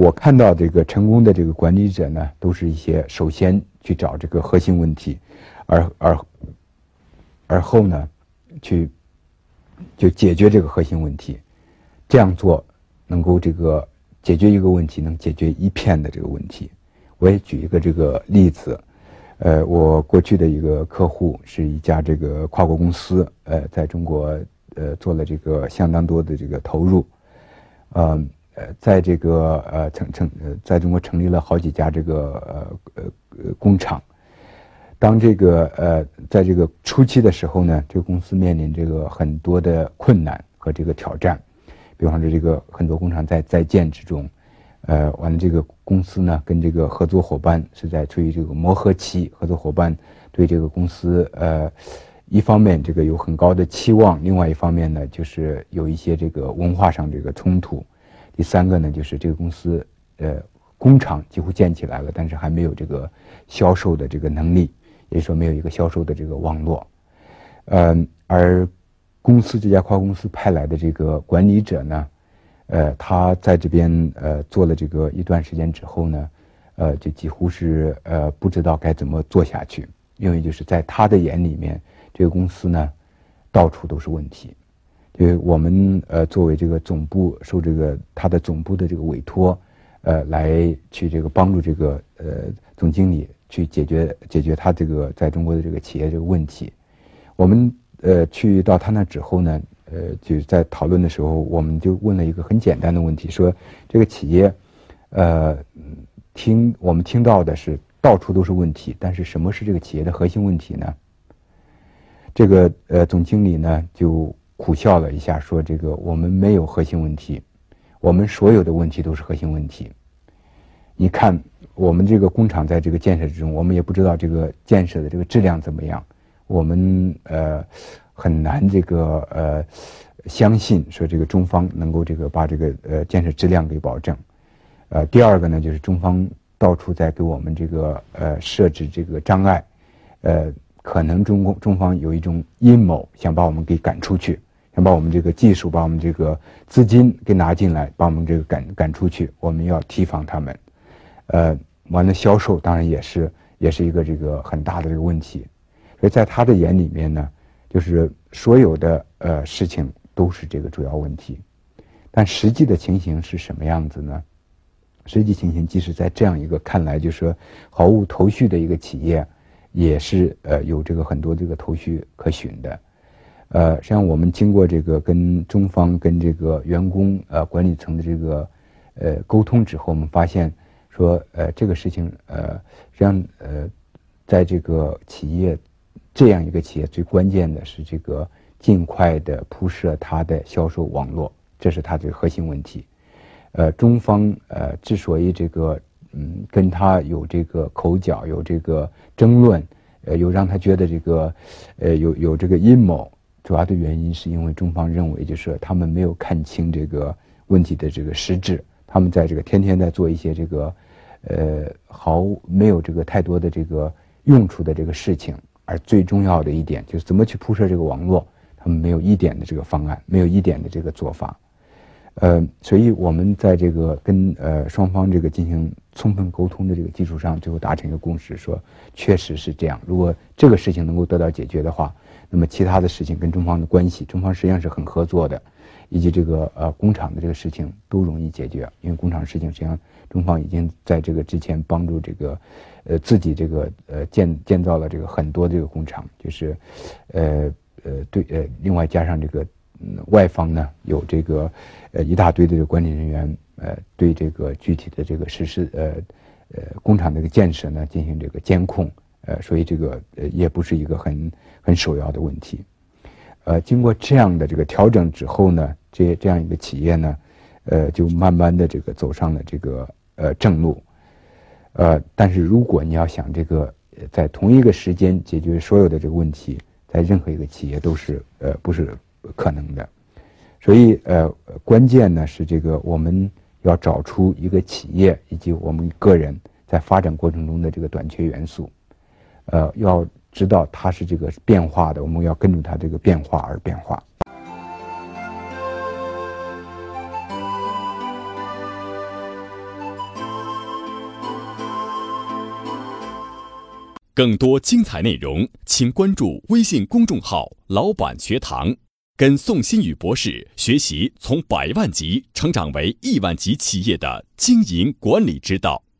我看到这个成功的这个管理者呢，都是一些首先去找这个核心问题，而而而后呢，去就解决这个核心问题。这样做能够这个解决一个问题，能解决一片的这个问题。我也举一个这个例子，呃，我过去的一个客户是一家这个跨国公司，呃，在中国呃做了这个相当多的这个投入，嗯。呃，呃在这个呃成成呃，在中国成立了好几家这个呃呃呃工厂。当这个呃在这个初期的时候呢，这个公司面临这个很多的困难和这个挑战。比方说，这个很多工厂在在建之中，呃，完了这个公司呢跟这个合作伙伴是在处于这个磨合期。合作伙伴对这个公司呃一方面这个有很高的期望，另外一方面呢就是有一些这个文化上这个冲突。第三个呢，就是这个公司，呃，工厂几乎建起来了，但是还没有这个销售的这个能力，也就是说没有一个销售的这个网络，呃，而公司这家跨国公司派来的这个管理者呢，呃，他在这边呃做了这个一段时间之后呢，呃，就几乎是呃不知道该怎么做下去，因为就是在他的眼里面，这个公司呢，到处都是问题。因为我们呃作为这个总部受这个他的总部的这个委托，呃来去这个帮助这个呃总经理去解决解决他这个在中国的这个企业这个问题。我们呃去到他那之后呢，呃就在讨论的时候，我们就问了一个很简单的问题，说这个企业，呃听我们听到的是到处都是问题，但是什么是这个企业的核心问题呢？这个呃总经理呢就。苦笑了一下，说：“这个我们没有核心问题，我们所有的问题都是核心问题。你看，我们这个工厂在这个建设之中，我们也不知道这个建设的这个质量怎么样，我们呃很难这个呃相信说这个中方能够这个把这个呃建设质量给保证。呃，第二个呢，就是中方到处在给我们这个呃设置这个障碍，呃，可能中共中方有一种阴谋，想把我们给赶出去。”想把我们这个技术，把我们这个资金给拿进来，把我们这个赶赶出去，我们要提防他们。呃，完了销售当然也是也是一个这个很大的这个问题。所以在他的眼里面呢，就是所有的呃事情都是这个主要问题。但实际的情形是什么样子呢？实际情形即使在这样一个看来就是说毫无头绪的一个企业，也是呃有这个很多这个头绪可循的。呃，实际上我们经过这个跟中方、跟这个员工、呃管理层的这个呃沟通之后，我们发现说，呃这个事情，呃实际上呃在这个企业这样一个企业，最关键的是这个尽快的铺设它的销售网络，这是它的核心问题。呃，中方呃之所以这个嗯跟他有这个口角、有这个争论，呃，有让他觉得这个呃有有这个阴谋。主要的原因是因为中方认为，就是他们没有看清这个问题的这个实质，他们在这个天天在做一些这个，呃，毫没有这个太多的这个用处的这个事情，而最重要的一点就是怎么去铺设这个网络，他们没有一点的这个方案，没有一点的这个做法，呃，所以我们在这个跟呃双方这个进行充分沟通的这个基础上，最后达成一个共识，说确实是这样，如果这个事情能够得到解决的话。那么其他的事情跟中方的关系，中方实际上是很合作的，以及这个呃工厂的这个事情都容易解决，因为工厂事情实际上中方已经在这个之前帮助这个，呃自己这个呃建建造了这个很多这个工厂，就是，呃呃对呃另外加上这个嗯外方呢有这个呃一大堆的管理人员呃对这个具体的这个实施呃呃工厂这个建设呢进行这个监控。呃，所以这个呃也不是一个很很首要的问题，呃，经过这样的这个调整之后呢，这这样一个企业呢，呃，就慢慢的这个走上了这个呃正路，呃，但是如果你要想这个在同一个时间解决所有的这个问题，在任何一个企业都是呃不是可能的，所以呃关键呢是这个我们要找出一个企业以及我们个人在发展过程中的这个短缺元素。呃要知道它是这个变化的我们要跟着它这个变化而变化。更多精彩内容请关注微信公众号老板学堂跟宋新宇博士学习从百万级成长为亿万级企业的经营管理之道。